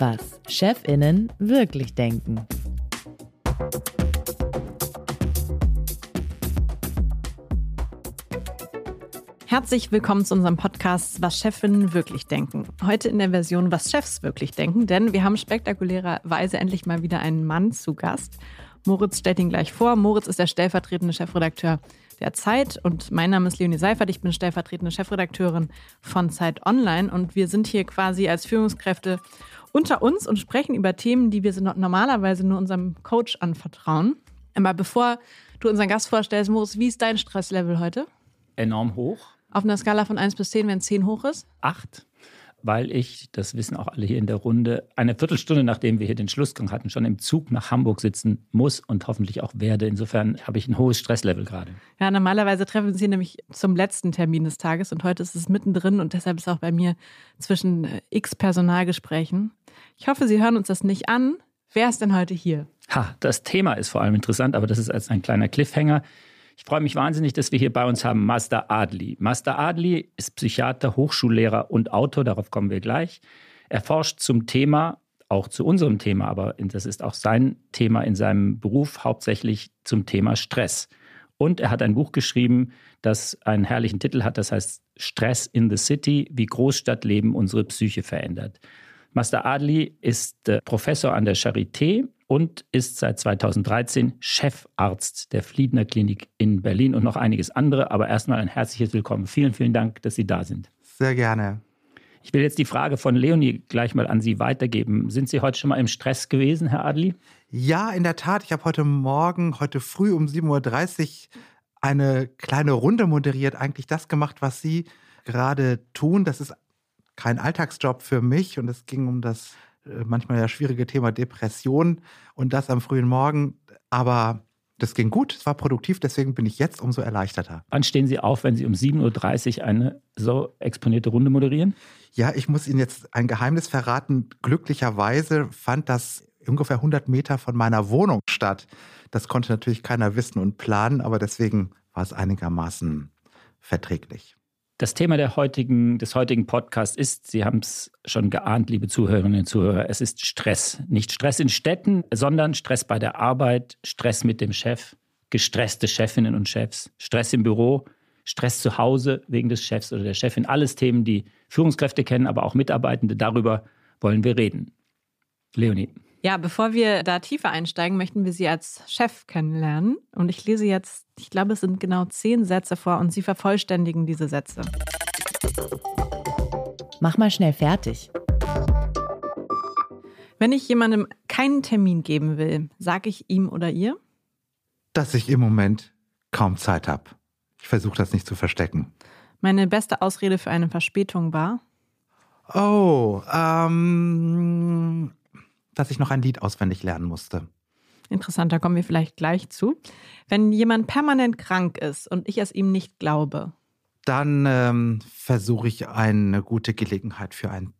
Was Chefinnen wirklich denken. Herzlich willkommen zu unserem Podcast Was Chefinnen wirklich denken. Heute in der Version Was Chefs wirklich denken, denn wir haben spektakulärerweise endlich mal wieder einen Mann zu Gast. Moritz stellt ihn gleich vor. Moritz ist der stellvertretende Chefredakteur der Zeit und mein Name ist Leonie Seifert. Ich bin stellvertretende Chefredakteurin von Zeit Online und wir sind hier quasi als Führungskräfte unter uns und sprechen über Themen, die wir normalerweise nur unserem Coach anvertrauen. Aber bevor du unseren Gast vorstellst, Moritz, wie ist dein Stresslevel heute? Enorm hoch. Auf einer Skala von 1 bis 10, wenn 10 hoch ist? 8, weil ich, das wissen auch alle hier in der Runde, eine Viertelstunde nachdem wir hier den Schlussgang hatten, schon im Zug nach Hamburg sitzen muss und hoffentlich auch werde. Insofern habe ich ein hohes Stresslevel gerade. Ja, normalerweise treffen wir uns hier nämlich zum letzten Termin des Tages und heute ist es mittendrin und deshalb ist auch bei mir zwischen äh, x Personalgesprächen. Ich hoffe, Sie hören uns das nicht an. Wer ist denn heute hier? Ha, das Thema ist vor allem interessant, aber das ist als ein kleiner Cliffhanger. Ich freue mich wahnsinnig, dass wir hier bei uns haben Master Adli. Master Adli ist Psychiater, Hochschullehrer und Autor, darauf kommen wir gleich. Er forscht zum Thema, auch zu unserem Thema, aber das ist auch sein Thema in seinem Beruf, hauptsächlich zum Thema Stress. Und er hat ein Buch geschrieben, das einen herrlichen Titel hat, das heißt Stress in the City, wie Großstadtleben unsere Psyche verändert. Master Adli ist äh, Professor an der Charité und ist seit 2013 Chefarzt der Fliedner Klinik in Berlin und noch einiges andere. Aber erstmal ein herzliches Willkommen. Vielen, vielen Dank, dass Sie da sind. Sehr gerne. Ich will jetzt die Frage von Leonie gleich mal an Sie weitergeben. Sind Sie heute schon mal im Stress gewesen, Herr Adli? Ja, in der Tat. Ich habe heute Morgen, heute früh um 7.30 Uhr eine kleine Runde moderiert. Eigentlich das gemacht, was Sie gerade tun. Das ist kein Alltagsjob für mich und es ging um das manchmal ja schwierige Thema Depression und das am frühen Morgen. Aber das ging gut, es war produktiv, deswegen bin ich jetzt umso erleichterter. Wann stehen Sie auf, wenn Sie um 7.30 Uhr eine so exponierte Runde moderieren? Ja, ich muss Ihnen jetzt ein Geheimnis verraten. Glücklicherweise fand das ungefähr 100 Meter von meiner Wohnung statt. Das konnte natürlich keiner wissen und planen, aber deswegen war es einigermaßen verträglich. Das Thema der heutigen, des heutigen Podcasts ist, Sie haben es schon geahnt, liebe Zuhörerinnen und Zuhörer, es ist Stress. Nicht Stress in Städten, sondern Stress bei der Arbeit, Stress mit dem Chef, gestresste Chefinnen und Chefs, Stress im Büro, Stress zu Hause wegen des Chefs oder der Chefin. Alles Themen, die Führungskräfte kennen, aber auch Mitarbeitende. Darüber wollen wir reden. Leonie. Ja, bevor wir da tiefer einsteigen, möchten wir Sie als Chef kennenlernen. Und ich lese jetzt, ich glaube, es sind genau zehn Sätze vor und Sie vervollständigen diese Sätze. Mach mal schnell fertig. Wenn ich jemandem keinen Termin geben will, sage ich ihm oder ihr? Dass ich im Moment kaum Zeit habe. Ich versuche das nicht zu verstecken. Meine beste Ausrede für eine Verspätung war? Oh, ähm, dass ich noch ein Lied auswendig lernen musste. Interessant, da kommen wir vielleicht gleich zu. Wenn jemand permanent krank ist und ich es ihm nicht glaube, dann ähm, versuche ich eine gute Gelegenheit für ein,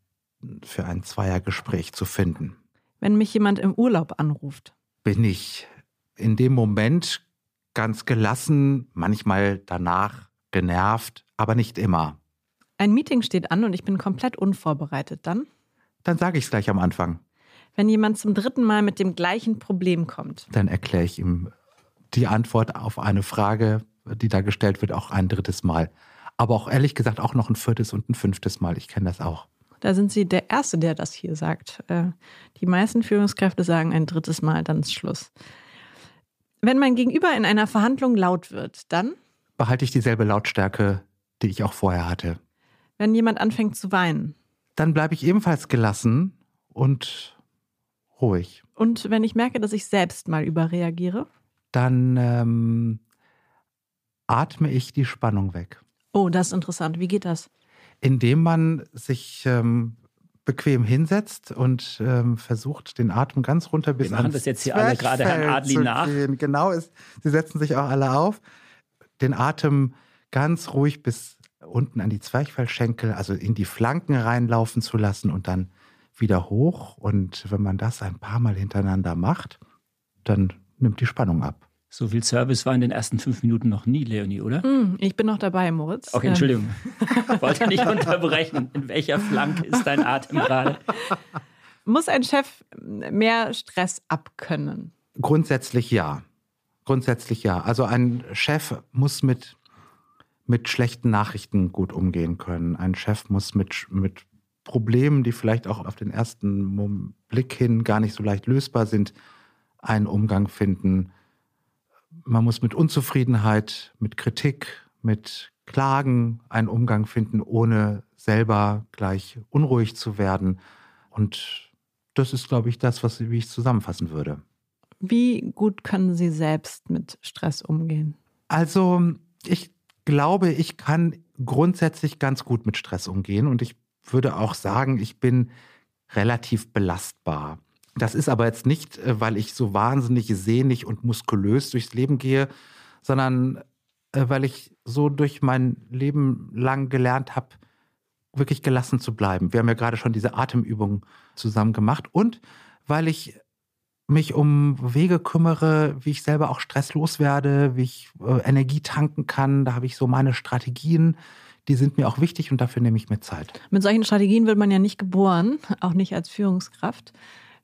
für ein Zweiergespräch zu finden. Wenn mich jemand im Urlaub anruft, bin ich in dem Moment ganz gelassen, manchmal danach genervt, aber nicht immer. Ein Meeting steht an und ich bin komplett unvorbereitet, dann? Dann sage ich es gleich am Anfang wenn jemand zum dritten Mal mit dem gleichen Problem kommt? Dann erkläre ich ihm die Antwort auf eine Frage, die da gestellt wird, auch ein drittes Mal. Aber auch ehrlich gesagt auch noch ein viertes und ein fünftes Mal. Ich kenne das auch. Da sind Sie der Erste, der das hier sagt. Äh, die meisten Führungskräfte sagen ein drittes Mal, dann ist Schluss. Wenn mein Gegenüber in einer Verhandlung laut wird, dann? Behalte ich dieselbe Lautstärke, die ich auch vorher hatte. Wenn jemand anfängt zu weinen? Dann bleibe ich ebenfalls gelassen und ruhig. Und wenn ich merke, dass ich selbst mal überreagiere? Dann ähm, atme ich die Spannung weg. Oh, das ist interessant. Wie geht das? Indem man sich ähm, bequem hinsetzt und ähm, versucht, den Atem ganz runter bis Wir machen das jetzt hier alle gerade Herrn Adli nach. Genau, ist, sie setzen sich auch alle auf. Den Atem ganz ruhig bis unten an die Zwerchfellschenkel, also in die Flanken reinlaufen zu lassen und dann wieder hoch. Und wenn man das ein paar Mal hintereinander macht, dann nimmt die Spannung ab. So viel Service war in den ersten fünf Minuten noch nie, Leonie, oder? Mm, ich bin noch dabei, Moritz. Okay, Entschuldigung. Ähm. Wollte nicht unterbrechen. In welcher Flanke ist dein Atem gerade? Muss ein Chef mehr Stress abkönnen? Grundsätzlich ja. Grundsätzlich ja. Also ein Chef muss mit, mit schlechten Nachrichten gut umgehen können. Ein Chef muss mit, mit Problemen, die vielleicht auch auf den ersten Blick hin gar nicht so leicht lösbar sind, einen Umgang finden man muss mit Unzufriedenheit, mit Kritik, mit Klagen einen Umgang finden, ohne selber gleich unruhig zu werden. Und das ist, glaube ich, das, was wie ich es zusammenfassen würde. Wie gut können Sie selbst mit Stress umgehen? Also, ich glaube, ich kann grundsätzlich ganz gut mit Stress umgehen und ich würde auch sagen, ich bin relativ belastbar. Das ist aber jetzt nicht, äh, weil ich so wahnsinnig sehnig und muskulös durchs Leben gehe, sondern äh, weil ich so durch mein Leben lang gelernt habe, wirklich gelassen zu bleiben. Wir haben ja gerade schon diese Atemübung zusammen gemacht und weil ich mich um Wege kümmere, wie ich selber auch stresslos werde, wie ich äh, Energie tanken kann. Da habe ich so meine Strategien, die sind mir auch wichtig und dafür nehme ich mir Zeit. Mit solchen Strategien wird man ja nicht geboren, auch nicht als Führungskraft.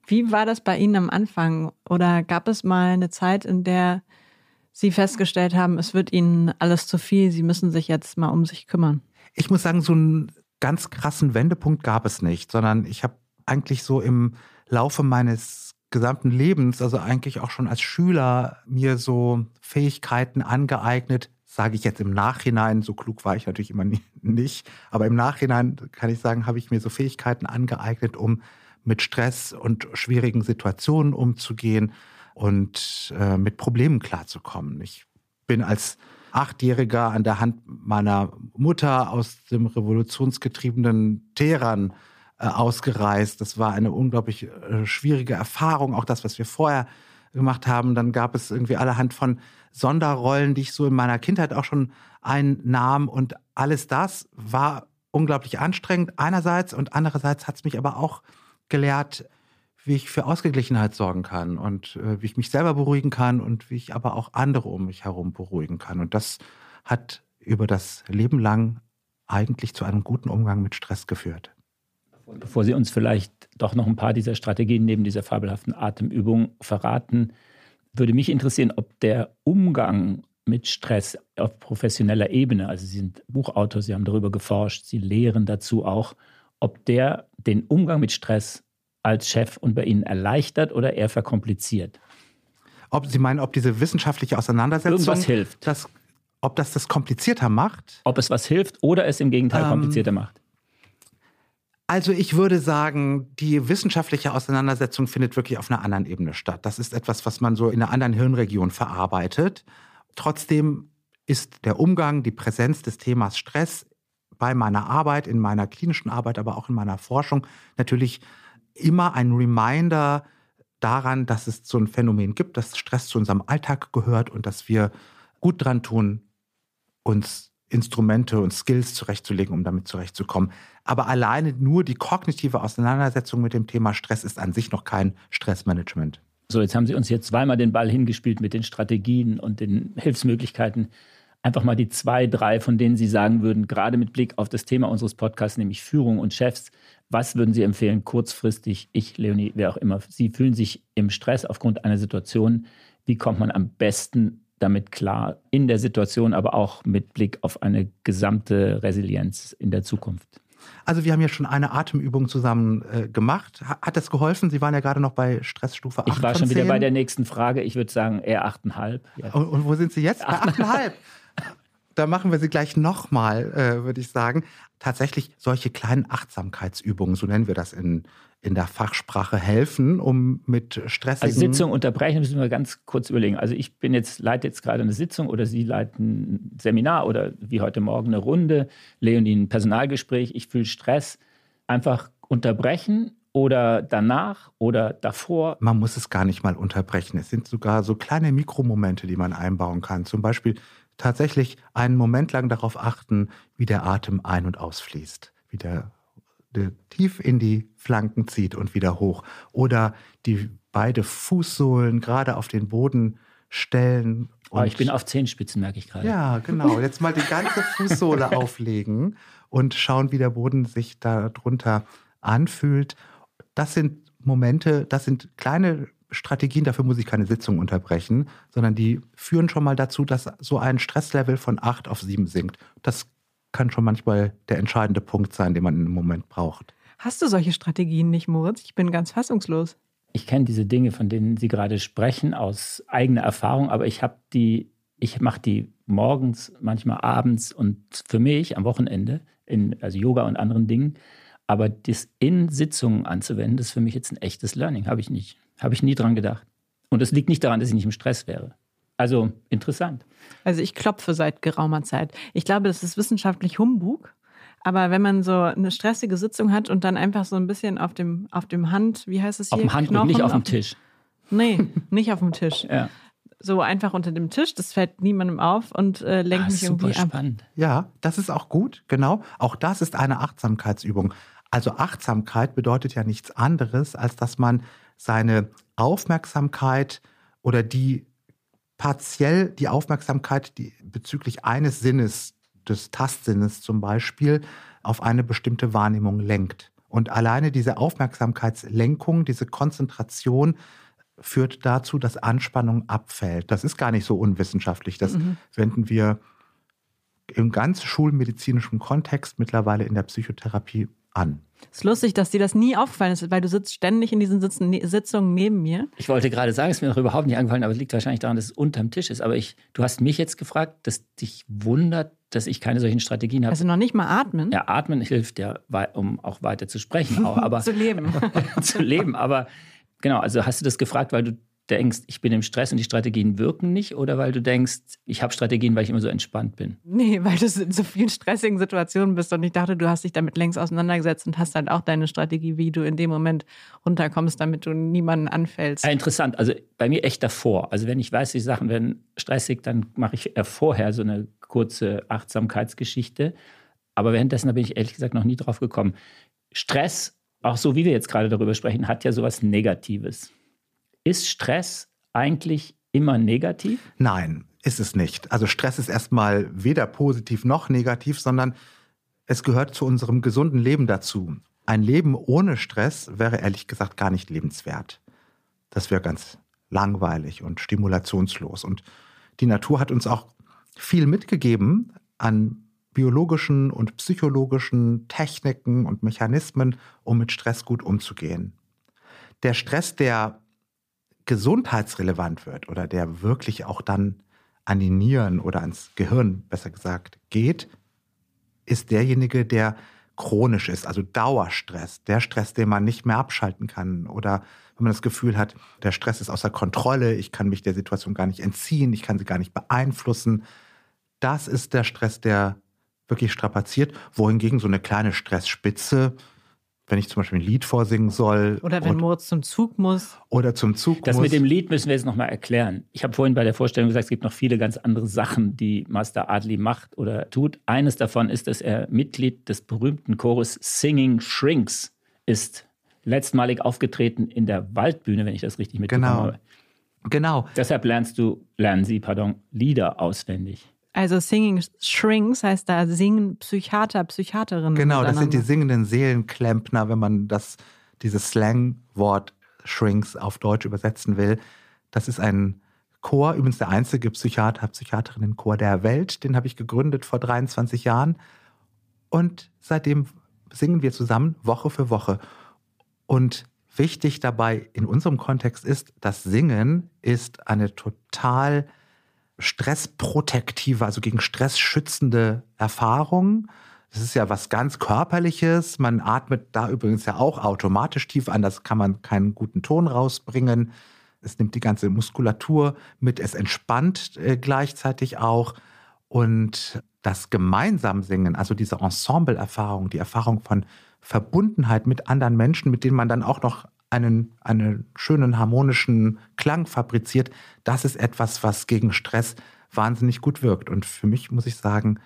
Wie war das bei Ihnen am Anfang? Oder gab es mal eine Zeit, in der Sie festgestellt haben, es wird Ihnen alles zu viel, Sie müssen sich jetzt mal um sich kümmern? Ich muss sagen, so einen ganz krassen Wendepunkt gab es nicht, sondern ich habe eigentlich so im Laufe meines gesamten Lebens, also eigentlich auch schon als Schüler, mir so Fähigkeiten angeeignet, sage ich jetzt im Nachhinein, so klug war ich natürlich immer nicht, aber im Nachhinein kann ich sagen, habe ich mir so Fähigkeiten angeeignet, um mit Stress und schwierigen Situationen umzugehen und äh, mit Problemen klarzukommen. Ich bin als Achtjähriger an der Hand meiner Mutter aus dem revolutionsgetriebenen Teheran äh, ausgereist. Das war eine unglaublich äh, schwierige Erfahrung, auch das, was wir vorher gemacht haben. Dann gab es irgendwie allerhand von Sonderrollen, die ich so in meiner Kindheit auch schon einnahm. Und alles das war unglaublich anstrengend einerseits und andererseits hat es mich aber auch gelehrt, wie ich für Ausgeglichenheit sorgen kann und äh, wie ich mich selber beruhigen kann und wie ich aber auch andere um mich herum beruhigen kann. Und das hat über das Leben lang eigentlich zu einem guten Umgang mit Stress geführt. Bevor Sie uns vielleicht doch noch ein paar dieser Strategien neben dieser fabelhaften Atemübung verraten, würde mich interessieren, ob der Umgang mit Stress auf professioneller Ebene, also Sie sind Buchautor, Sie haben darüber geforscht, Sie lehren dazu auch, ob der den Umgang mit Stress als Chef und bei Ihnen erleichtert oder eher verkompliziert? Ob Sie meinen, ob diese wissenschaftliche Auseinandersetzung Irgendwas hilft. Das, ob das das komplizierter macht? Ob es was hilft oder es im Gegenteil ähm, komplizierter macht? Also ich würde sagen, die wissenschaftliche Auseinandersetzung findet wirklich auf einer anderen Ebene statt. Das ist etwas, was man so in einer anderen Hirnregion verarbeitet. Trotzdem ist der Umgang, die Präsenz des Themas Stress bei meiner Arbeit, in meiner klinischen Arbeit, aber auch in meiner Forschung natürlich immer ein Reminder daran, dass es so ein Phänomen gibt, dass Stress zu unserem Alltag gehört und dass wir gut dran tun, uns Instrumente und Skills zurechtzulegen, um damit zurechtzukommen. Aber alleine nur die kognitive Auseinandersetzung mit dem Thema Stress ist an sich noch kein Stressmanagement. So, jetzt haben Sie uns jetzt zweimal den Ball hingespielt mit den Strategien und den Hilfsmöglichkeiten einfach mal die zwei, drei, von denen Sie sagen würden, gerade mit Blick auf das Thema unseres Podcasts, nämlich Führung und Chefs, was würden Sie empfehlen, kurzfristig, ich, Leonie, wer auch immer, Sie fühlen sich im Stress aufgrund einer Situation, wie kommt man am besten damit klar in der Situation, aber auch mit Blick auf eine gesamte Resilienz in der Zukunft? Also wir haben ja schon eine Atemübung zusammen äh, gemacht. Hat das geholfen? Sie waren ja gerade noch bei Stressstufe 8 Ich war schon wieder bei der nächsten Frage. Ich würde sagen eher 8,5. Ja. Und, und, wo sind Sie jetzt? Bei 8,5 da machen wir sie gleich nochmal, äh, würde ich sagen. Tatsächlich solche kleinen Achtsamkeitsübungen, so nennen wir das in, in der Fachsprache, helfen, um mit stressigen... Also Sitzung unterbrechen, müssen wir ganz kurz überlegen. Also ich bin jetzt, leite jetzt gerade eine Sitzung oder Sie leiten ein Seminar oder wie heute Morgen eine Runde, Leonie ein Personalgespräch, ich fühle Stress. Einfach unterbrechen oder danach oder davor? Man muss es gar nicht mal unterbrechen. Es sind sogar so kleine Mikromomente, die man einbauen kann. Zum Beispiel tatsächlich einen Moment lang darauf achten, wie der Atem ein- und ausfließt, wie der, der tief in die Flanken zieht und wieder hoch. Oder die beide Fußsohlen gerade auf den Boden stellen. Oh, ich bin auf Zehenspitzen, merke ich gerade. Ja, genau. Jetzt mal die ganze Fußsohle auflegen und schauen, wie der Boden sich darunter anfühlt. Das sind Momente, das sind kleine Strategien, dafür muss ich keine Sitzung unterbrechen, sondern die führen schon mal dazu, dass so ein Stresslevel von 8 auf 7 sinkt. Das kann schon manchmal der entscheidende Punkt sein, den man im Moment braucht. Hast du solche Strategien nicht, Moritz? Ich bin ganz fassungslos. Ich kenne diese Dinge, von denen Sie gerade sprechen, aus eigener Erfahrung, aber ich habe die, ich mache die morgens, manchmal abends und für mich am Wochenende, in, also Yoga und anderen Dingen. Aber das in Sitzungen anzuwenden, das ist für mich jetzt ein echtes Learning. Habe ich nicht. Habe ich nie dran gedacht. Und es liegt nicht daran, dass ich nicht im Stress wäre. Also interessant. Also ich klopfe seit geraumer Zeit. Ich glaube, das ist wissenschaftlich Humbug. Aber wenn man so eine stressige Sitzung hat und dann einfach so ein bisschen auf dem, auf dem Hand, wie heißt es hier? Auf dem Handbuch, nicht auf dem Tisch. Nee, nicht auf dem Tisch. Ja. So einfach unter dem Tisch, das fällt niemandem auf und äh, lenkt Ah, mich super irgendwie ab. spannend. Ja, das ist auch gut, genau. Auch das ist eine Achtsamkeitsübung. Also Achtsamkeit bedeutet ja nichts anderes, als dass man seine Aufmerksamkeit oder die partiell die Aufmerksamkeit die bezüglich eines Sinnes, des Tastsinnes zum Beispiel, auf eine bestimmte Wahrnehmung lenkt. Und alleine diese Aufmerksamkeitslenkung, diese Konzentration führt dazu, dass Anspannung abfällt. Das ist gar nicht so unwissenschaftlich. Das wenden wir im ganz schulmedizinischen Kontext mittlerweile in der Psychotherapie an. Es ist lustig, dass dir das nie aufgefallen ist, weil du sitzt ständig in diesen Sitzen, ne, Sitzungen neben mir. Ich wollte gerade sagen, es ist mir noch überhaupt nicht angefallen, aber es liegt wahrscheinlich daran, dass es unterm Tisch ist. Aber ich, du hast mich jetzt gefragt, dass dich wundert, dass ich keine solchen Strategien habe. Also noch nicht mal atmen. ja, atmen hilft ja, um auch weiter zu sprechen, auch, aber Zu leben. zu leben. Aber genau, also hast du das gefragt, weil du denkst, ich bin im Stress und die Strategien wirken nicht, oder weil du denkst, ich habe Strategien, weil ich immer so entspannt bin? Nee, weil du in so vielen stressigen Situationen bist und ich dachte, du hast dich damit längst auseinandergesetzt und hast halt auch deine Strategie, wie du in dem Moment runterkommst, damit du niemanden anfällst. Ja, interessant. Also bei mir echt davor. Also wenn ich weiß, die Sachen werden stressig, dann mache ich äh, vorher so eine kurze Achtsamkeitsgeschichte. Aber währenddessen da bin ich ehrlich gesagt noch nie drauf gekommen. Stress, auch so wie wir jetzt gerade darüber sprechen, hat ja sowas Negatives. Ist Stress eigentlich immer negativ? Nein, ist es nicht. Also Stress ist erstmal weder positiv noch negativ, sondern es gehört zu unserem gesunden Leben dazu. Ein Leben ohne Stress wäre ehrlich gesagt gar nicht lebenswert. Das wäre ganz langweilig und stimulationslos. Und die Natur hat uns auch viel mitgegeben an biologischen und psychologischen Techniken und Mechanismen, um mit Stress gut umzugehen. Der Stress, der gesundheitsrelevant wird oder der wirklich auch dann an die Nieren oder ans Gehirn, besser gesagt, geht, ist derjenige, der chronisch ist, also Dauerstress, der Stress, den man nicht mehr abschalten kann oder wenn man das Gefühl hat, der Stress ist außer Kontrolle, ich kann mich der Situation gar nicht entziehen, ich kann sie gar nicht beeinflussen. Das ist der Stress, der wirklich strapaziert, wohingegen so eine kleine Stressspitze, wenn ich zum Beispiel ein Lied vorsingen soll Oder wenn und, Moritz zum Zug muss. oder zum Zug Das muss. mit dem Lied müssen wir jetzt nochmal erklären. Ich habe vorhin bei der Vorstellung gesagt, es gibt noch viele ganz andere Sachen, die Master Adli macht oder tut. Eines davon ist, dass er Mitglied des berühmten Chores Singing Shrinks ist. Letztmalig aufgetreten in der Waldbühne, wenn ich das richtig mitbekommen Genau. habe. Genau, Deshalb lernst du, lernen sie, pardon, Lieder auswendig. Also Singing Shrinks heißt da singen Psychiater, Psychiaterinnen. Genau, das sind die singenden Seelenklempner, wenn man das, dieses Slangwort Shrinks auf Deutsch übersetzen will. Das ist ein Chor, übrigens der einzige Psychiater, Psychiaterinnenchor der Welt. Den habe ich gegründet vor 23 Jahren. Und seitdem singen wir zusammen Woche für Woche. Und wichtig dabei in unserem Kontext ist, das Singen ist eine total stressprotektive, also gegen Stress schützende Erfahrung. Das ist ja was ganz Körperliches. Man atmet da übrigens ja auch automatisch tief an, das kann man keinen guten Ton rausbringen. Es nimmt die ganze Muskulatur mit, es entspannt äh, gleichzeitig auch. Und das gemeinsam Singen, also diese Ensemble-Erfahrung, die Erfahrung von Verbundenheit mit anderen Menschen, mit denen man dann auch noch einen, einen schönen harmonischen Klang fabriziert, das ist etwas, was gegen Stress wahnsinnig gut wirkt. Und für mich muss ich sagen,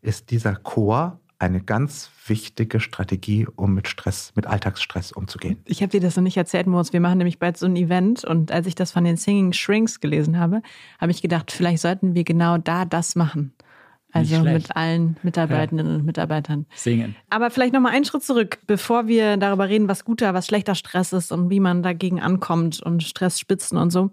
ist dieser Chor eine ganz wichtige Strategie, um mit Stress, mit Alltagsstress umzugehen. Ich habe dir das noch nicht erzählt, Moritz. Wir machen nämlich bald so ein Event und als ich das von den Singing Shrinks gelesen habe, habe ich gedacht, vielleicht sollten wir genau da das machen. Also mit allen Mitarbeitenden ja. und Mitarbeitern. Singen. Aber vielleicht nochmal einen Schritt zurück, bevor wir darüber reden, was guter, was schlechter Stress ist und wie man dagegen ankommt und Stressspitzen und so.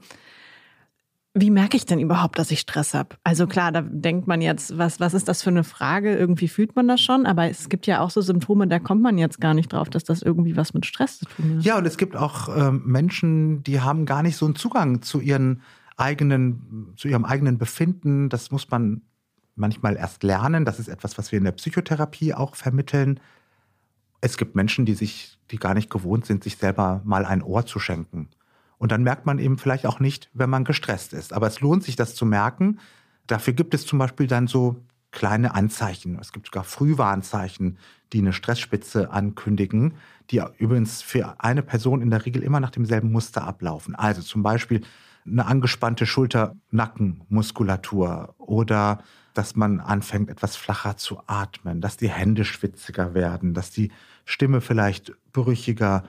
Wie merke ich denn überhaupt, dass ich Stress habe? Also klar, da denkt man jetzt, was, was ist das für eine Frage? Irgendwie fühlt man das schon, aber es gibt ja auch so Symptome, da kommt man jetzt gar nicht drauf, dass das irgendwie was mit Stress zu tun hat. Ja, und es gibt auch äh, Menschen, die haben gar nicht so einen Zugang zu ihren eigenen, zu ihrem eigenen Befinden. Das muss man manchmal erst lernen. Das ist etwas, was wir in der Psychotherapie auch vermitteln. Es gibt Menschen, die sich, die gar nicht gewohnt sind, sich selber mal ein Ohr zu schenken. Und dann merkt man eben vielleicht auch nicht, wenn man gestresst ist. Aber es lohnt sich, das zu merken. Dafür gibt es zum Beispiel dann so kleine Anzeichen. Es gibt sogar Frühwarnzeichen, die eine Stressspitze ankündigen, die übrigens für eine Person in der Regel immer nach demselben Muster ablaufen. Also zum Beispiel eine angespannte Schulter-Nackenmuskulatur oder dass man anfängt, etwas flacher zu atmen, dass die Hände schwitziger werden, dass die Stimme vielleicht brüchiger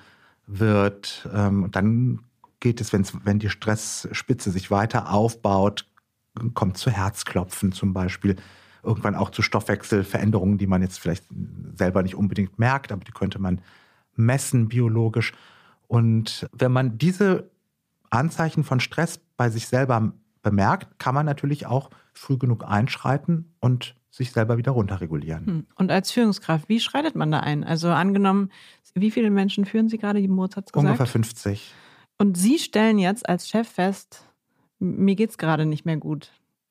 wird. Ähm, dann geht es, wenn die Stressspitze sich weiter aufbaut, kommt zu Herzklopfen zum Beispiel, irgendwann auch zu Stoffwechselveränderungen, die man jetzt vielleicht selber nicht unbedingt merkt, aber die könnte man messen biologisch. Und wenn man diese Anzeichen von Stress bei sich selber bemerkt, kann man natürlich auch früh genug einschreiten und sich selber wieder runterregulieren. Hm. Und als Führungskraft, wie schreitet man da ein? Also angenommen, wie viele Menschen führen Sie gerade? Die Mozart gesagt? Ungefähr 50. Und Sie stellen jetzt als Chef fest, mir geht es gerade nicht mehr gut.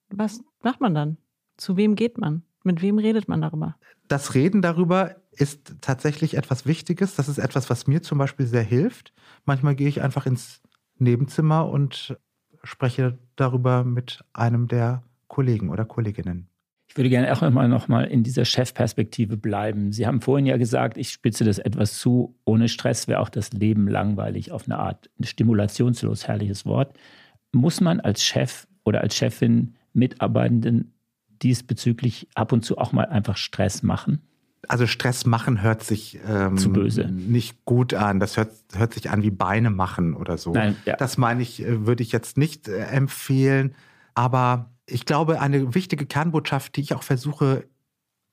Was macht man dann? Zu wem geht man? Mit wem redet man darüber? Das Reden darüber ist tatsächlich etwas Wichtiges. Das ist etwas, was mir zum Beispiel sehr hilft. Manchmal gehe ich einfach ins Nebenzimmer und spreche darüber mit einem der Kollegen oder Kolleginnen. Ich würde gerne auch immer noch mal in dieser Chefperspektive bleiben. Sie haben vorhin ja gesagt, ich spitze das etwas zu. Ohne Stress wäre auch das Leben langweilig auf eine Art stimulationslos, herrliches Wort. Muss man als Chef oder als Chefin Mitarbeitenden diesbezüglich ab und zu auch mal einfach Stress machen? Also Stress machen hört sich ähm, zu böse. nicht gut an. Das hört, hört sich an wie Beine machen oder so. Nein, ja. Das meine ich, äh, würde ich jetzt nicht äh, empfehlen. Aber ich glaube, eine wichtige Kernbotschaft, die ich auch versuche,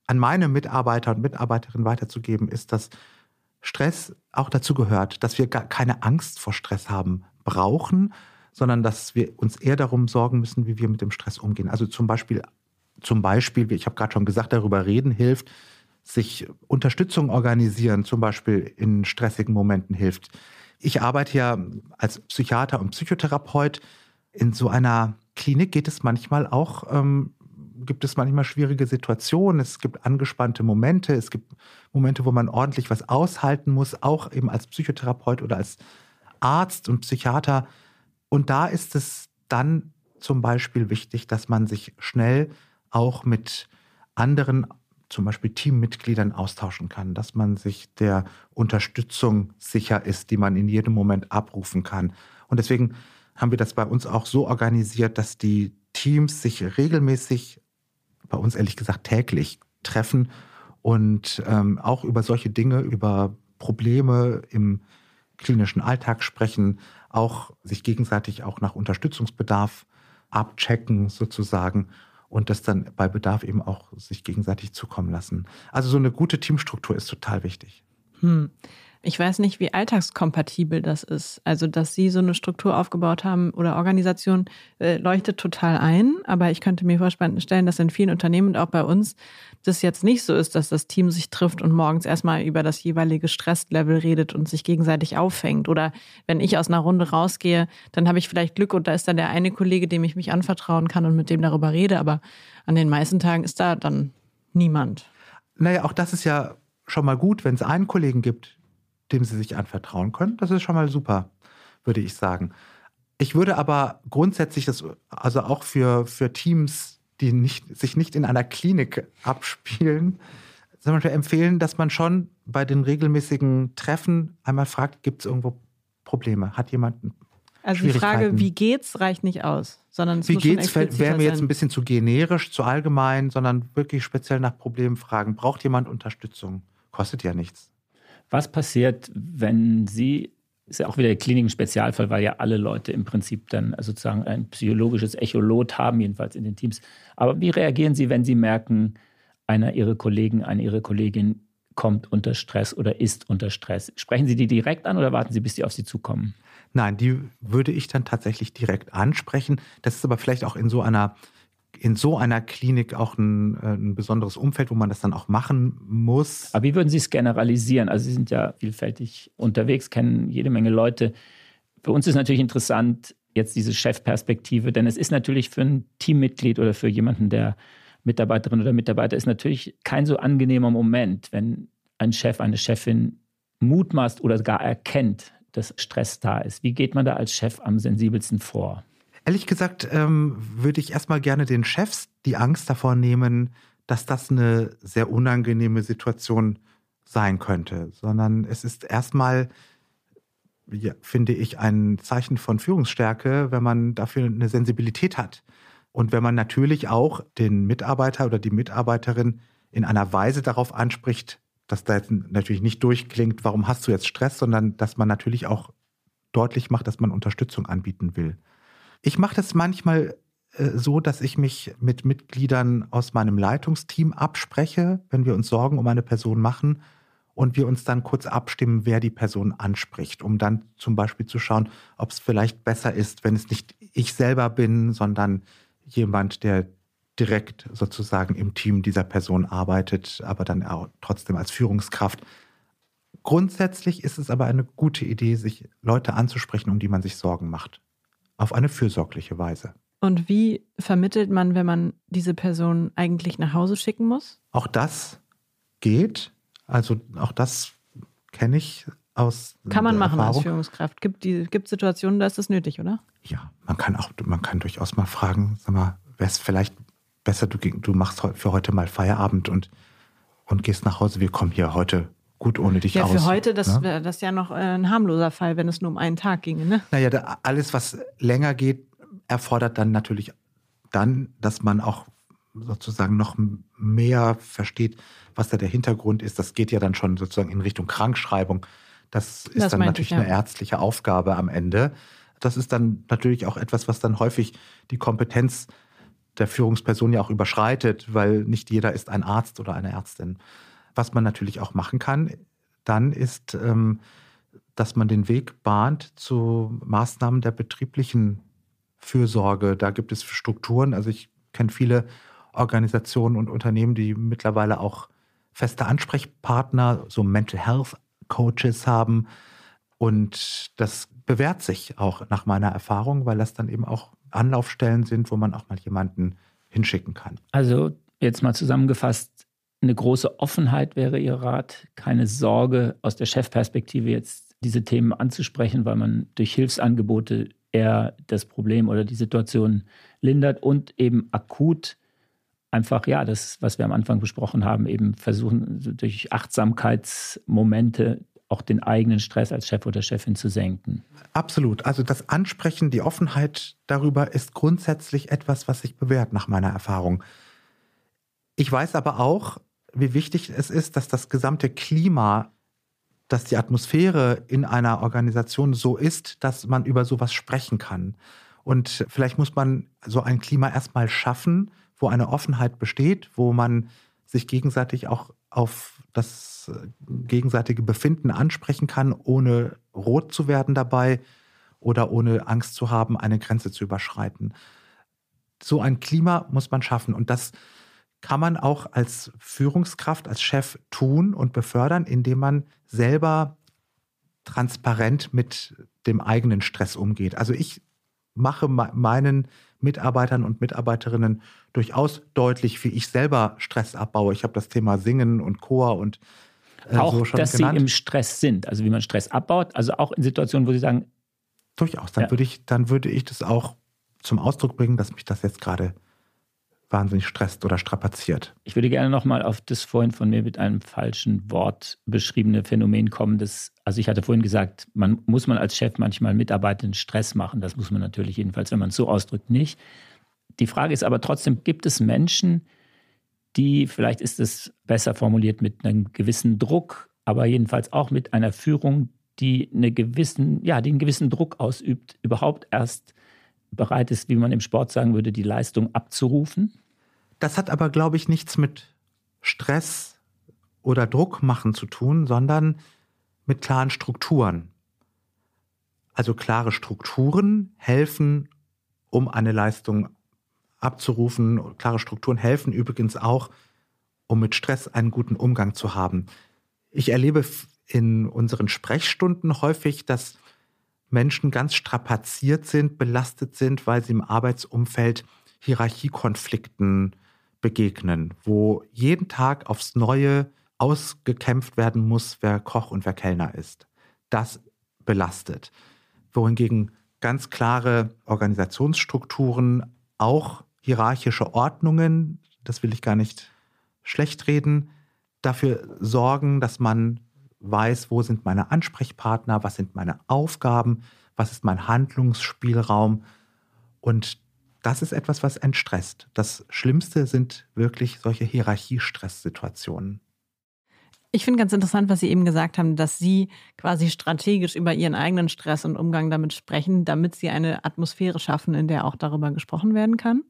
an meine Mitarbeiter und Mitarbeiterinnen weiterzugeben, ist, dass Stress auch dazu gehört, dass wir gar keine Angst vor Stress haben brauchen, sondern dass wir uns eher darum sorgen müssen, wie wir mit dem Stress umgehen. Also zum Beispiel, zum Beispiel, ich habe gerade schon gesagt, darüber reden hilft, sich Unterstützung organisieren, zum Beispiel in stressigen Momenten hilft. Ich arbeite ja als Psychiater und Psychotherapeut in so einer Klinik geht es manchmal auch, ähm, gibt es manchmal schwierige Situationen, es gibt angespannte Momente, es gibt Momente, wo man ordentlich was aushalten muss, auch eben als Psychotherapeut oder als Arzt und Psychiater. Und da ist es dann zum Beispiel wichtig, dass man sich schnell auch mit anderen, zum Beispiel Teammitgliedern austauschen kann, dass man sich der Unterstützung sicher ist, die man in jedem Moment abrufen kann. Und deswegen haben wir das bei uns auch so organisiert, dass die Teams sich regelmäßig, bei uns ehrlich gesagt täglich, treffen und ähm, auch über solche Dinge, über Probleme im klinischen Alltag sprechen, auch sich gegenseitig auch nach Unterstützungsbedarf abchecken sozusagen und das dann bei Bedarf eben auch sich gegenseitig zukommen lassen. Also so eine gute Teamstruktur ist total wichtig. Hm. Ich weiß nicht, wie alltagskompatibel das ist. Also, dass Sie so eine Struktur aufgebaut haben oder Organisation äh, leuchtet total ein. Aber ich könnte mir vorstellen, dass in vielen Unternehmen und auch bei uns das jetzt nicht so ist, dass das Team sich trifft und morgens erstmal über das jeweilige Stresslevel redet und sich gegenseitig auffängt. Oder wenn ich aus einer Runde rausgehe, dann habe ich vielleicht Glück und da ist dann der eine Kollege, dem ich mich anvertrauen kann und mit dem darüber rede. Aber an den meisten Tagen ist da dann niemand. Naja, auch das ist ja schon mal gut, wenn es einen Kollegen gibt, dem sie sich anvertrauen können. Das ist schon mal super, würde ich sagen. Ich würde aber grundsätzlich das, also auch für, für Teams, die nicht, sich nicht in einer Klinik abspielen, zum Beispiel empfehlen, dass man schon bei den regelmäßigen Treffen einmal fragt, gibt es irgendwo Probleme? Hat jemand Also die Frage, wie geht's, reicht nicht aus. sondern es Wie muss geht's? Wäre mir jetzt ein bisschen zu generisch, zu allgemein, sondern wirklich speziell nach Problemen fragen. Braucht jemand Unterstützung? Kostet ja nichts. Was passiert, wenn Sie, ist ja auch wieder der Kliniken-Spezialfall, weil ja alle Leute im Prinzip dann sozusagen ein psychologisches Echolot haben, jedenfalls in den Teams. Aber wie reagieren Sie, wenn Sie merken, einer Ihrer Kollegen, eine Ihrer Kollegin kommt unter Stress oder ist unter Stress? Sprechen Sie die direkt an oder warten Sie, bis sie auf Sie zukommen? Nein, die würde ich dann tatsächlich direkt ansprechen. Das ist aber vielleicht auch in so einer, in so einer Klinik auch ein, äh, ein besonderes Umfeld, wo man das dann auch machen muss. Aber wie würden Sie es generalisieren? Also Sie sind ja vielfältig unterwegs, kennen jede Menge Leute. Für uns ist natürlich interessant, jetzt diese Chefperspektive, denn es ist natürlich für ein Teammitglied oder für jemanden, der Mitarbeiterin oder Mitarbeiter ist, natürlich kein so angenehmer Moment, wenn ein Chef, eine Chefin mutmaßt oder gar erkennt, dass Stress da ist. Wie geht man da als Chef am sensibelsten vor? Ehrlich gesagt ähm, würde ich erstmal gerne den Chefs die Angst davor nehmen, dass das eine sehr unangenehme Situation sein könnte, sondern es ist erstmal, ja, finde ich, ein Zeichen von Führungsstärke, wenn man dafür eine Sensibilität hat. Und wenn man natürlich auch den Mitarbeiter oder die Mitarbeiterin in einer Weise darauf anspricht, dass da jetzt natürlich nicht durchklingt, warum hast du jetzt Stress, sondern dass man natürlich auch deutlich macht, dass man Unterstützung anbieten will. Ich mache das manchmal äh, so, dass ich mich mit Mitgliedern aus meinem Leitungsteam abspreche, wenn wir uns Sorgen um eine Person machen und wir uns dann kurz abstimmen, wer die Person anspricht, um dann zum Beispiel zu schauen, ob es vielleicht besser ist, wenn es nicht ich selber bin, sondern jemand, der direkt sozusagen im Team dieser Person arbeitet, aber dann auch trotzdem als Führungskraft. Grundsätzlich ist es aber eine gute Idee, sich Leute anzusprechen, um die man sich Sorgen macht. Auf eine fürsorgliche Weise. Und wie vermittelt man, wenn man diese Person eigentlich nach Hause schicken muss? Auch das geht. Also auch das kenne ich aus. Kann man machen als Erfahrung. Führungskraft. Gibt die gibt Situationen, da ist das nötig, oder? Ja, man kann auch, man kann durchaus mal fragen, sag mal, wäre es vielleicht besser, du, du machst für heute mal Feierabend und, und gehst nach Hause. Wir kommen hier heute gut ohne dich Ja, aus. für heute, das ne? wäre das ja noch äh, ein harmloser Fall, wenn es nur um einen Tag ginge, ne? Naja, da, alles, was länger geht, erfordert dann natürlich dann, dass man auch sozusagen noch mehr versteht, was da der Hintergrund ist. Das geht ja dann schon sozusagen in Richtung Krankschreibung. Das ist Das dann natürlich ich, ja. eine ärztliche Aufgabe am Ende. Das ist dann natürlich auch etwas, was dann häufig die Kompetenz der Führungsperson ja auch überschreitet, weil nicht jeder ist ein Arzt oder eine Ärztin. Was man natürlich auch machen kann, dann ist, ähm, dass man den Weg bahnt zu Maßnahmen der betrieblichen Fürsorge. Da gibt es Strukturen. Also ich kenne viele Organisationen und Unternehmen, die mittlerweile auch feste Ansprechpartner, so Mental Health Coaches haben. Und das bewährt sich auch nach meiner Erfahrung, weil das dann eben auch Anlaufstellen sind, wo man auch mal jemanden hinschicken kann. Also jetzt mal zusammengefasst, eine große Offenheit wäre Ihr Rat, keine Sorge aus der Chefperspektive jetzt diese Themen anzusprechen, weil man durch Hilfsangebote eher das Problem oder die Situation lindert und eben akut einfach, ja, das, was wir am Anfang besprochen haben, eben versuchen, durch Achtsamkeitsmomente auch den eigenen Stress als Chef oder Chefin zu senken. Absolut. Also das Ansprechen, die Offenheit darüber ist grundsätzlich etwas, was sich bewährt nach meiner Erfahrung. Ich weiß aber auch, wie wichtig es ist, dass das gesamte Klima, dass die Atmosphäre in einer Organisation so ist, dass man über sowas sprechen kann. Und vielleicht muss man so ein Klima erstmal schaffen, wo eine Offenheit besteht, wo man sich gegenseitig auch auf das äh, gegenseitige Befinden ansprechen kann, ohne rot zu werden dabei oder ohne Angst zu haben, eine Grenze zu überschreiten. So ein Klima muss man schaffen und das kann man auch als Führungskraft, als Chef tun und befördern, indem man selber transparent mit dem eigenen Stress umgeht. Also ich mache me- meinen Mitarbeitern und Mitarbeiterinnen durchaus deutlich, wie ich selber Stress abbaue. Ich habe das Thema Singen und Chor und äh, auch, so schon dass genannt. Sie im Stress sind, also wie man Stress abbaut, also auch in Situationen, wo Sie sagen, Durchaus. Dann, Ja. würde ich, dann würde ich das auch zum Ausdruck bringen, dass mich das jetzt gerade wahnsinnig stresst oder strapaziert. Ich würde gerne nochmal auf das vorhin von mir mit einem falschen Wort beschriebene Phänomen kommen. Das, also ich hatte vorhin gesagt, man muss man als Chef manchmal Mitarbeitenden Stress machen. Das muss man natürlich jedenfalls, wenn man es so ausdrückt, nicht. Die Frage ist aber trotzdem, gibt es Menschen, die, vielleicht ist es besser formuliert, mit einem gewissen Druck, aber jedenfalls auch mit einer Führung, die, eine gewissen, ja, die einen gewissen Druck ausübt, überhaupt erst bereit ist, wie man im Sport sagen würde, die Leistung abzurufen? Das hat aber, glaube ich, nichts mit Stress oder Druck machen zu tun, sondern mit klaren Strukturen. Also klare Strukturen helfen, um eine Leistung abzurufen. Klare Strukturen helfen übrigens auch, um mit Stress einen guten Umgang zu haben. Ich erlebe in unseren Sprechstunden häufig, dass Menschen ganz strapaziert sind, belastet sind, weil sie im Arbeitsumfeld Hierarchiekonflikten begegnen, wo jeden Tag aufs Neue ausgekämpft werden muss, wer Koch und wer Kellner ist. Das belastet. Wohingegen ganz klare Organisationsstrukturen, auch hierarchische Ordnungen, das will ich gar nicht schlecht reden, dafür sorgen, dass man weiß, wo sind meine Ansprechpartner, was sind meine Aufgaben, was ist mein Handlungsspielraum. Und das ist etwas, was entstresst. Das Schlimmste sind wirklich solche Hierarchiestresssituationen. Ich finde ganz interessant, was Sie eben gesagt haben, dass Sie quasi strategisch über Ihren eigenen Stress und Umgang damit sprechen, damit Sie eine Atmosphäre schaffen, in der auch darüber gesprochen werden kann.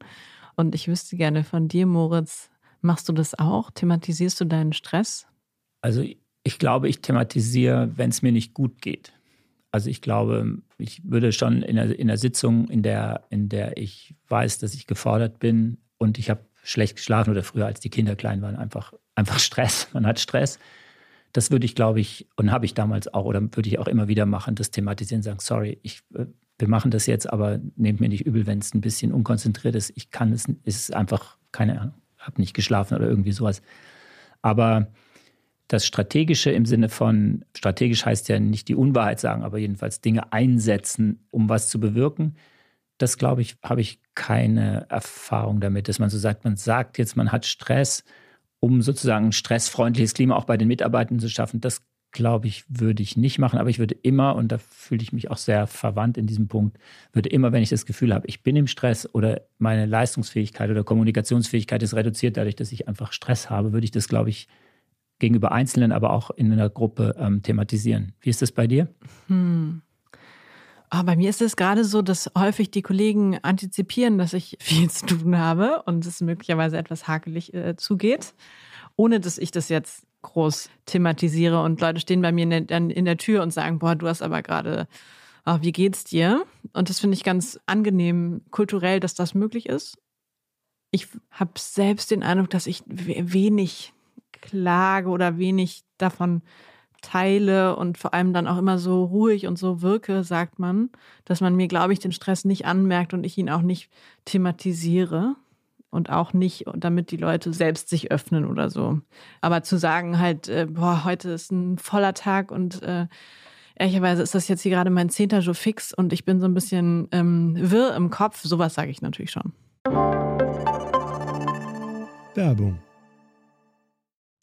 Und ich wüsste gerne von dir, Moritz, machst du das auch? Thematisierst du deinen Stress? Also ich glaube, ich thematisiere, wenn es mir nicht gut geht. Also ich glaube, ich würde schon in der, in der Sitzung, in der, in der ich weiß, dass ich gefordert bin und ich habe schlecht geschlafen oder früher, als die Kinder klein waren, einfach, einfach Stress. Man hat Stress. Das würde ich, glaube ich, und habe ich damals auch, oder würde ich auch immer wieder machen, das thematisieren, sagen, sorry, ich, äh, wir machen das jetzt, aber nehmt mir nicht übel, wenn es ein bisschen unkonzentriert ist. Ich kann es, ist einfach, keine Ahnung, habe nicht geschlafen oder irgendwie sowas. Aber das Strategische im Sinne von, strategisch heißt ja nicht die Unwahrheit sagen, aber jedenfalls Dinge einsetzen, um was zu bewirken. Das, glaube ich, habe ich keine Erfahrung damit, dass man so sagt, man sagt jetzt, man hat Stress, um sozusagen ein stressfreundliches Klima auch bei den Mitarbeitern zu schaffen. Das, glaube ich, würde ich nicht machen. Aber ich würde immer, und da fühle ich mich auch sehr verwandt in diesem Punkt, würde immer, wenn ich das Gefühl habe, ich bin im Stress oder meine Leistungsfähigkeit oder Kommunikationsfähigkeit ist reduziert dadurch, dass ich einfach Stress habe, würde ich das, glaube ich, gegenüber Einzelnen, aber auch in einer Gruppe ähm, thematisieren. Wie ist das bei dir? Hm. Oh, bei mir ist es gerade so, dass häufig die Kollegen antizipieren, dass ich viel zu tun habe und es möglicherweise etwas hakelig äh, zugeht, ohne dass ich das jetzt groß thematisiere und Leute stehen bei mir in der, in der Tür und sagen, boah, du hast aber gerade, oh, wie geht's dir? Und das finde ich ganz angenehm kulturell, dass das möglich ist. Ich habe selbst den Eindruck, dass ich wenig klage oder wenig davon teile und vor allem dann auch immer so ruhig und so wirke, sagt man, dass man mir, glaube ich, den Stress nicht anmerkt und ich ihn auch nicht thematisiere und auch nicht, damit die Leute selbst sich öffnen oder so. Aber zu sagen halt, äh, boah, heute ist ein voller Tag und äh, ehrlicherweise ist das jetzt hier gerade mein zehnter Jour fix und ich bin so ein bisschen ähm, wirr im Kopf, sowas sage ich natürlich schon. Werbung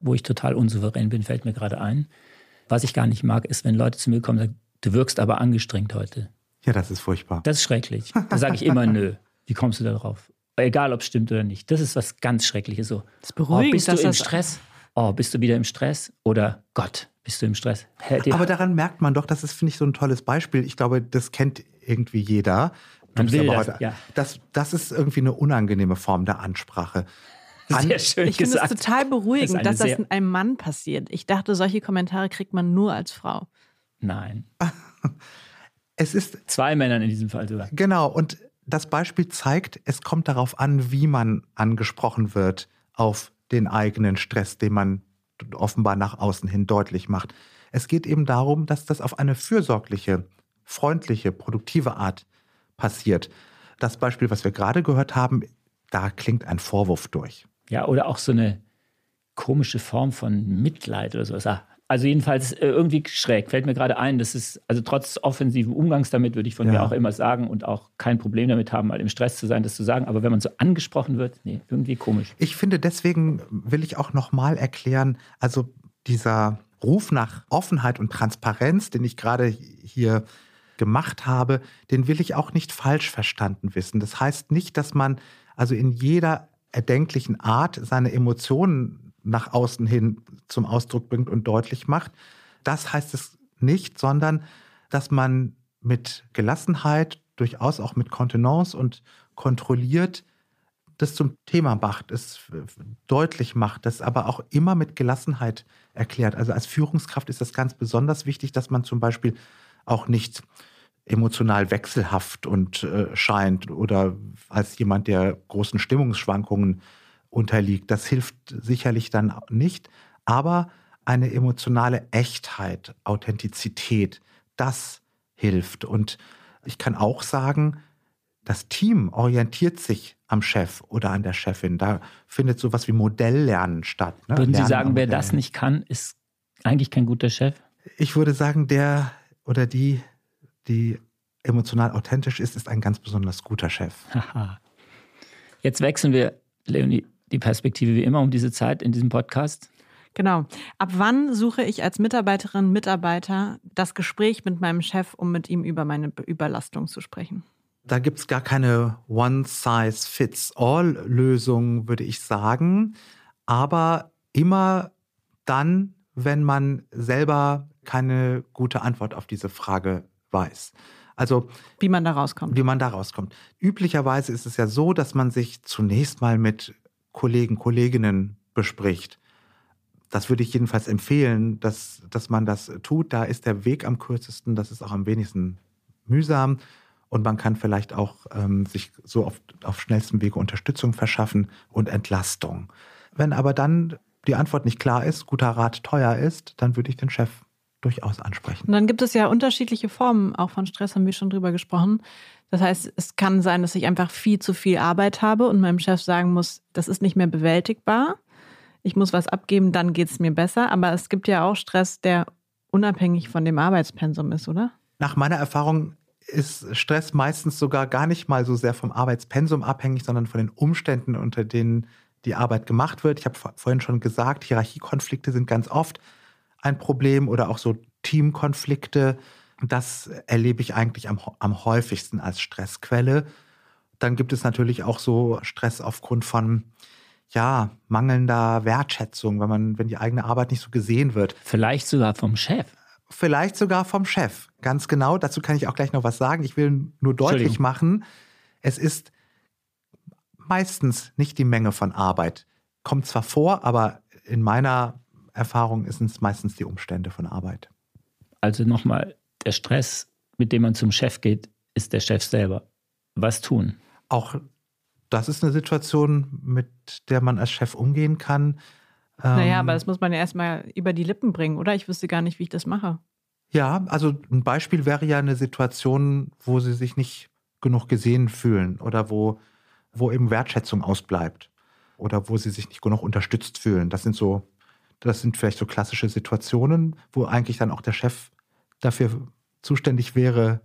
Wo ich total unsouverän bin, fällt mir gerade ein. Was ich gar nicht mag, ist, wenn Leute zu mir kommen und sagen, du wirkst aber angestrengt heute. Ja, das ist furchtbar. Das ist schrecklich. Da sage ich immer nö. Wie kommst du da drauf? Egal, ob es stimmt oder nicht. Das ist was ganz Schreckliches. So, das beruhigend, oh, bist du im Stress? Oh, bist du wieder im Stress? Oder Gott, bist du im Stress? Aber daran merkt man doch, das ist, finde ich, so ein tolles Beispiel. Ich glaube, das kennt irgendwie jeder. Man will das, heute, ja. das, das ist irgendwie eine unangenehme Form der Ansprache. Sehr schön ich finde es total beruhigend, das dass das einem Mann passiert. Ich dachte, solche Kommentare kriegt man nur als Frau. Nein. Es ist zwei Männern in diesem Fall sogar. Genau, und das Beispiel zeigt, es kommt darauf an, wie man angesprochen wird auf den eigenen Stress, den man offenbar nach außen hin deutlich macht. Es geht eben darum, dass das auf eine fürsorgliche, freundliche, produktive Art passiert. Das Beispiel, was wir gerade gehört haben, da klingt ein Vorwurf durch. Ja, oder auch so eine komische Form von Mitleid oder sowas. Also jedenfalls äh, irgendwie schräg. Fällt mir gerade ein, das ist, also trotz offensiven Umgangs damit würde ich von ja. mir auch immer sagen und auch kein Problem damit haben, mal im Stress zu sein, das zu sagen. Aber wenn man so angesprochen wird, nee, irgendwie komisch. Ich finde, deswegen will ich auch nochmal erklären, also dieser Ruf nach Offenheit und Transparenz, den ich gerade hier gemacht habe, den will ich auch nicht falsch verstanden wissen. Das heißt nicht, dass man also in jeder erdenklichen Art seine Emotionen nach außen hin zum Ausdruck bringt und deutlich macht. Das heißt es nicht, sondern dass man mit Gelassenheit, durchaus auch mit Kontenance und kontrolliert das zum Thema macht, es deutlich macht, das aber auch immer mit Gelassenheit erklärt. Also als Führungskraft ist das ganz besonders wichtig, dass man zum Beispiel auch nicht emotional wechselhaft und äh, scheint oder als jemand, der großen Stimmungsschwankungen unterliegt. Das hilft sicherlich dann nicht, aber eine emotionale Echtheit, Authentizität, das hilft. Und ich kann auch sagen, das Team orientiert sich am Chef oder an der Chefin. Da findet sowas wie Modelllernen statt. Ne? Würden Sie Lernen sagen, wer das nicht kann, ist eigentlich kein guter Chef? Ich würde sagen, der oder die, die emotional authentisch ist, ist ein ganz besonders guter Chef. Jetzt wechseln wir, Leonie, die Perspektive wie immer um diese Zeit in diesem Podcast. Genau. Ab wann suche ich als Mitarbeiterin, Mitarbeiter das Gespräch mit meinem Chef, um mit ihm über meine Überlastung zu sprechen? Da gibt es gar keine One-Size-Fits-All-Lösung, würde ich sagen. Aber immer dann, wenn man selber keine gute Antwort auf diese Frage weiß. Also wie man da rauskommt. Wie man da rauskommt. Üblicherweise ist es ja so, dass man sich zunächst mal mit Kollegen, Kolleginnen bespricht. Das würde ich jedenfalls empfehlen, dass, dass man das tut. Da ist der Weg am kürzesten, das ist auch am wenigsten mühsam und man kann vielleicht auch ähm, sich so auf, auf schnellstem Wege Unterstützung verschaffen und Entlastung. Wenn aber dann die Antwort nicht klar ist, guter Rat teuer ist, dann würde ich den Chef durchaus ansprechen. Und dann gibt es ja unterschiedliche Formen auch von Stress, haben wir schon drüber gesprochen. Das heißt, es kann sein, dass ich einfach viel zu viel Arbeit habe und meinem Chef sagen muss, das ist nicht mehr bewältigbar. Ich muss was abgeben, dann geht es mir besser. Aber es gibt ja auch Stress, der unabhängig von dem Arbeitspensum ist, oder? Nach meiner Erfahrung ist Stress meistens sogar gar nicht mal so sehr vom Arbeitspensum abhängig, sondern von den Umständen, unter denen die Arbeit gemacht wird. Ich habe vorhin schon gesagt, Hierarchiekonflikte sind ganz oft ein Problem oder auch so Teamkonflikte. Das erlebe ich eigentlich am, am häufigsten als Stressquelle. Dann gibt es natürlich auch so Stress aufgrund von ja, mangelnder Wertschätzung, wenn man, wenn die eigene Arbeit nicht so gesehen wird. Vielleicht sogar vom Chef. Vielleicht sogar vom Chef. Ganz genau. Dazu kann ich auch gleich noch was sagen. Ich will nur deutlich machen, es ist meistens nicht die Menge von Arbeit. Kommt zwar vor, aber in meiner Erfahrung sind es meistens die Umstände von Arbeit. Also nochmal, der Stress, mit dem man zum Chef geht, ist der Chef selber. Was tun? Auch das ist eine Situation, mit der man als Chef umgehen kann. Naja, ähm, aber das muss man ja erstmal über die Lippen bringen, oder? Ich wüsste gar nicht, wie ich das mache. Ja, also ein Beispiel wäre ja eine Situation, wo sie sich nicht genug gesehen fühlen oder wo, wo eben Wertschätzung ausbleibt oder wo sie sich nicht genug unterstützt fühlen. Das sind so, das sind vielleicht so klassische Situationen, wo eigentlich dann auch der Chef dafür zuständig wäre,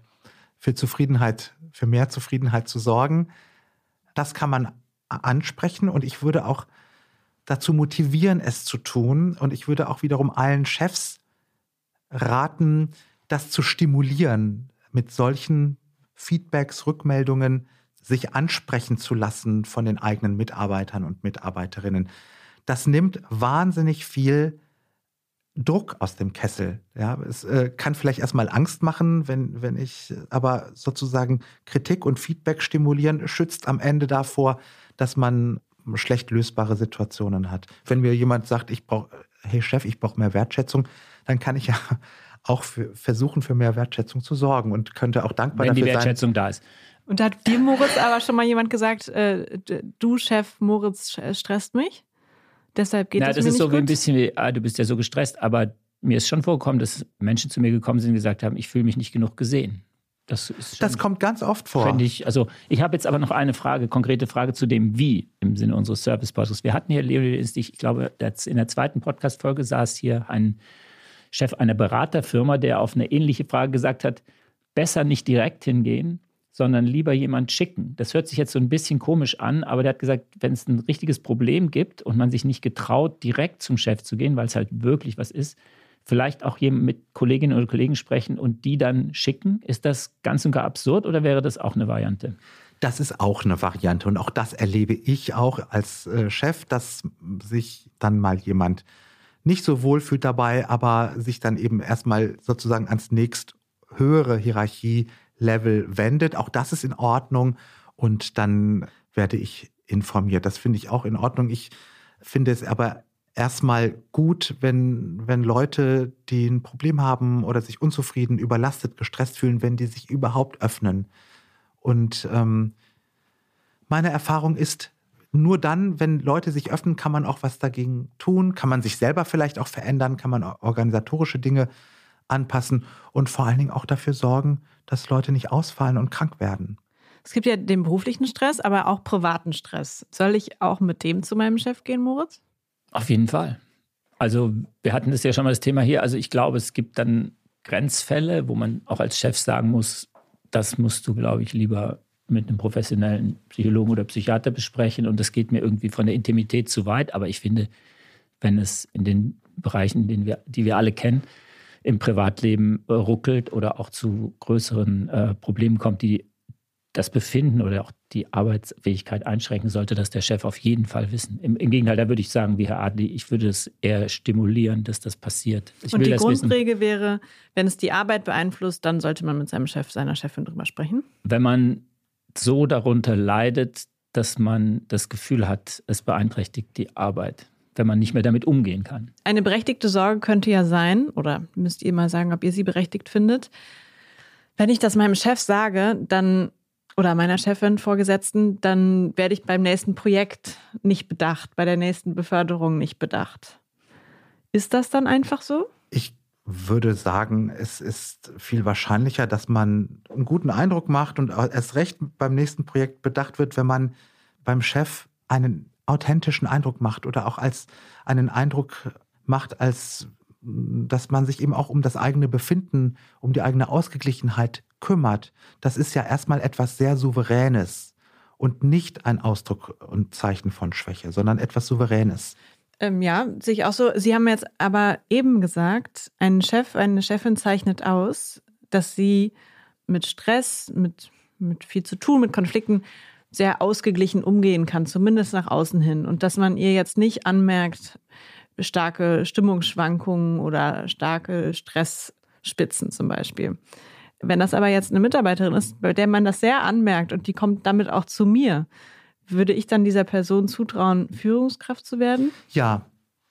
für Zufriedenheit, für mehr Zufriedenheit zu sorgen. Das kann man ansprechen und ich würde auch dazu motivieren, es zu tun. Und ich würde auch wiederum allen Chefs raten, das zu stimulieren, mit solchen Feedbacks, Rückmeldungen sich ansprechen zu lassen von den eigenen Mitarbeitern und Mitarbeiterinnen. Das nimmt wahnsinnig viel Druck aus dem Kessel. Ja, es äh, kann vielleicht erstmal Angst machen, wenn, wenn ich aber sozusagen Kritik und Feedback stimulieren, schützt am Ende davor, dass man schlecht lösbare Situationen hat. Wenn mir jemand sagt, ich brauche, hey Chef, ich brauche mehr Wertschätzung, dann kann ich ja auch für, versuchen, für mehr Wertschätzung zu sorgen und könnte auch dankbar Wenn dafür die Wertschätzung sein. da ist. Und da hat dir, Moritz, aber schon mal jemand gesagt, äh, du, Chef, Moritz stresst mich? Deshalb geht Na, es das mir ist nicht so gut? wie ein bisschen wie, ah, du bist ja so gestresst, aber mir ist schon vorgekommen, dass Menschen zu mir gekommen sind und gesagt haben, ich fühle mich nicht genug gesehen. Das ist schon, Das kommt ganz oft vor. Finde ich, also ich habe jetzt aber noch eine Frage, konkrete Frage zu dem Wie im Sinne unseres Service Podcasts. Wir hatten hier, ist ich glaube, in der zweiten Podcast-Folge saß hier ein Chef einer Beraterfirma, der auf eine ähnliche Frage gesagt hat, besser nicht direkt hingehen, sondern lieber jemand schicken. Das hört sich jetzt so ein bisschen komisch an, aber der hat gesagt, wenn es ein richtiges Problem gibt und man sich nicht getraut, direkt zum Chef zu gehen, weil es halt wirklich was ist, vielleicht auch jemand mit Kolleginnen oder Kollegen sprechen und die dann schicken. Ist das ganz und gar absurd oder wäre das auch eine Variante? Das ist auch eine Variante und auch das erlebe ich auch als äh, Chef, dass sich dann mal jemand nicht so wohl fühlt dabei, aber sich dann eben erstmal sozusagen ans nächst höhere Hierarchie-Level wendet. Auch das ist in Ordnung und dann werde ich informiert. Das finde ich auch in Ordnung. Ich finde es aber erstmal gut, wenn, wenn Leute, die ein Problem haben oder sich unzufrieden, überlastet, gestresst fühlen, wenn die sich überhaupt öffnen. Und ähm, meine Erfahrung ist, nur dann, wenn Leute sich öffnen, kann man auch was dagegen tun, kann man sich selber vielleicht auch verändern, kann man organisatorische Dinge anpassen und vor allen Dingen auch dafür sorgen, dass Leute nicht ausfallen und krank werden. Es gibt ja den beruflichen Stress, aber auch privaten Stress. Soll ich auch mit dem zu meinem Chef gehen, Moritz? Auf jeden Fall. Also wir hatten das ja schon mal das Thema hier. Also ich glaube, es gibt dann Grenzfälle, wo man auch als Chef sagen muss, das musst du, glaube ich, lieber mit einem professionellen Psychologen oder Psychiater besprechen. Und das geht mir irgendwie von der Intimität zu weit. Aber ich finde, wenn es in den Bereichen, den wir, die wir alle kennen, im Privatleben äh, ruckelt oder auch zu größeren äh, Problemen kommt, die das Befinden oder auch die Arbeitsfähigkeit einschränken, sollte das der Chef auf jeden Fall wissen. Im, im Gegenteil, da würde ich sagen, wie Herr Adli, ich würde es eher stimulieren, dass das passiert. Ich Und die das wissen. Grundregel wäre, wenn es die Arbeit beeinflusst, dann sollte man mit seinem Chef, seiner Chefin drüber sprechen. Wenn man so darunter leidet, dass man das Gefühl hat, es beeinträchtigt die Arbeit, wenn man nicht mehr damit umgehen kann. Eine berechtigte Sorge könnte ja sein, oder müsst ihr mal sagen, ob ihr sie berechtigt findet. Wenn ich das meinem Chef sage, dann oder meiner Chefin, Vorgesetzten, dann werde ich beim nächsten Projekt nicht bedacht, bei der nächsten Beförderung nicht bedacht. Ist das dann einfach so? Ich würde sagen, es ist viel wahrscheinlicher, dass man einen guten Eindruck macht und erst recht beim nächsten Projekt bedacht wird, wenn man beim Chef einen authentischen Eindruck macht oder auch als einen Eindruck macht, als dass man sich eben auch um das eigene Befinden, um die eigene Ausgeglichenheit kümmert. Das ist ja erstmal etwas sehr Souveränes und nicht ein Ausdruck und Zeichen von Schwäche, sondern etwas Souveränes. Ähm, ja, sehe ich auch so. Sie haben jetzt aber eben gesagt, ein Chef, eine Chefin zeichnet aus, dass sie mit Stress, mit, mit viel zu tun, mit Konflikten sehr ausgeglichen umgehen kann, zumindest nach außen hin. Und dass man ihr jetzt nicht anmerkt, starke Stimmungsschwankungen oder starke Stressspitzen zum Beispiel. Wenn das aber jetzt eine Mitarbeiterin ist, bei der man das sehr anmerkt und die kommt damit auch zu mir, würde ich dann dieser Person zutrauen, Führungskraft zu werden? Ja,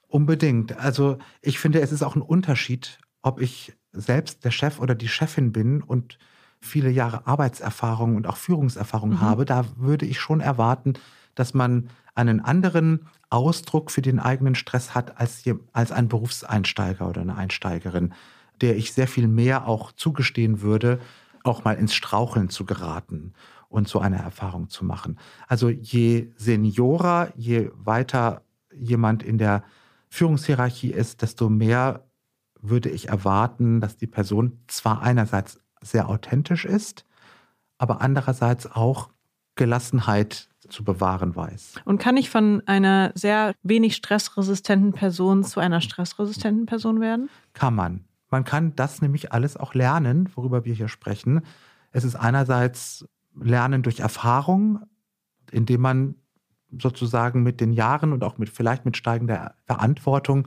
unbedingt. Also ich finde, es ist auch ein Unterschied, ob ich selbst der Chef oder die Chefin bin und viele Jahre Arbeitserfahrung und auch Führungserfahrung mhm. habe. Da würde ich schon erwarten, dass man einen anderen Ausdruck für den eigenen Stress hat als, als ein Berufseinsteiger oder eine Einsteigerin, der ich sehr viel mehr auch zugestehen würde, auch mal ins Straucheln zu geraten und so eine Erfahrung zu machen. Also je seniorer, je weiter jemand in der Führungshierarchie ist, desto mehr würde ich erwarten, dass die Person zwar einerseits sehr authentisch ist, aber andererseits auch Gelassenheit zu bewahren weiß. Und kann ich von einer sehr wenig stressresistenten Person zu einer stressresistenten Person werden? Kann man. Man kann das nämlich alles auch lernen, worüber wir hier sprechen. Es ist einerseits Lernen durch Erfahrung, indem man sozusagen mit den Jahren und auch mit vielleicht mit steigender Verantwortung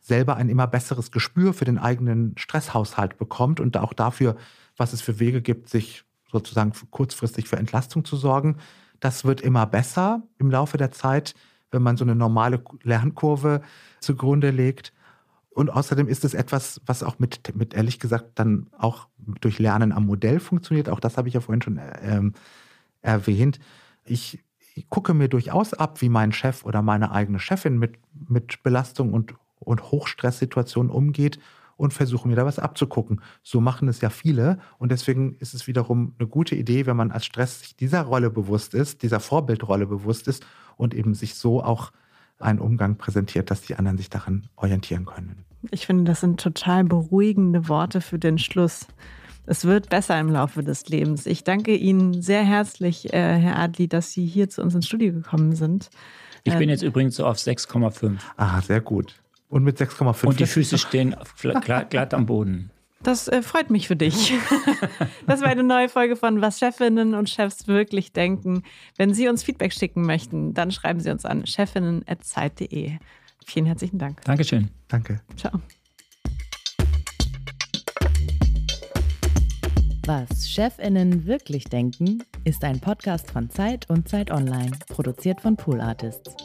selber ein immer besseres Gespür für den eigenen Stresshaushalt bekommt und auch dafür, was es für Wege gibt, sich sozusagen kurzfristig für Entlastung zu sorgen. Das wird immer besser im Laufe der Zeit, wenn man so eine normale Lernkurve zugrunde legt. Und außerdem ist es etwas, was auch mit, mit ehrlich gesagt dann auch durch Lernen am Modell funktioniert. Auch das habe ich ja vorhin schon ähm, erwähnt. Ich, ich, gucke mir durchaus ab, wie mein Chef oder meine eigene Chefin mit, mit Belastung und, und Hochstresssituationen umgeht und versuche mir da was abzugucken. So machen es ja viele und deswegen ist es wiederum eine gute Idee, wenn man als Stress sich dieser Rolle bewusst ist, dieser Vorbildrolle bewusst ist und eben sich so auch einen Umgang präsentiert, dass die anderen sich daran orientieren können. Ich finde, das sind total beruhigende Worte für den Schluss. Es wird besser im Laufe des Lebens. Ich danke Ihnen sehr herzlich, äh, Herr Adli, dass Sie hier zu uns ins Studio gekommen sind. Ich bin äh, jetzt übrigens so auf 6,5. Ah, sehr gut. Und mit 6,5. Und die Füße stehen glatt, glatt am Boden. Das äh, freut mich für dich. das war eine neue Folge von Was Chefinnen und Chefs wirklich denken. Wenn Sie uns Feedback schicken möchten, dann schreiben Sie uns an chefinnen.zeit.de. Vielen herzlichen Dank. Dankeschön. Danke. Ciao. Was Chefinnen wirklich denken, ist ein Podcast von Zeit und Zeit Online, produziert von Pool Artists.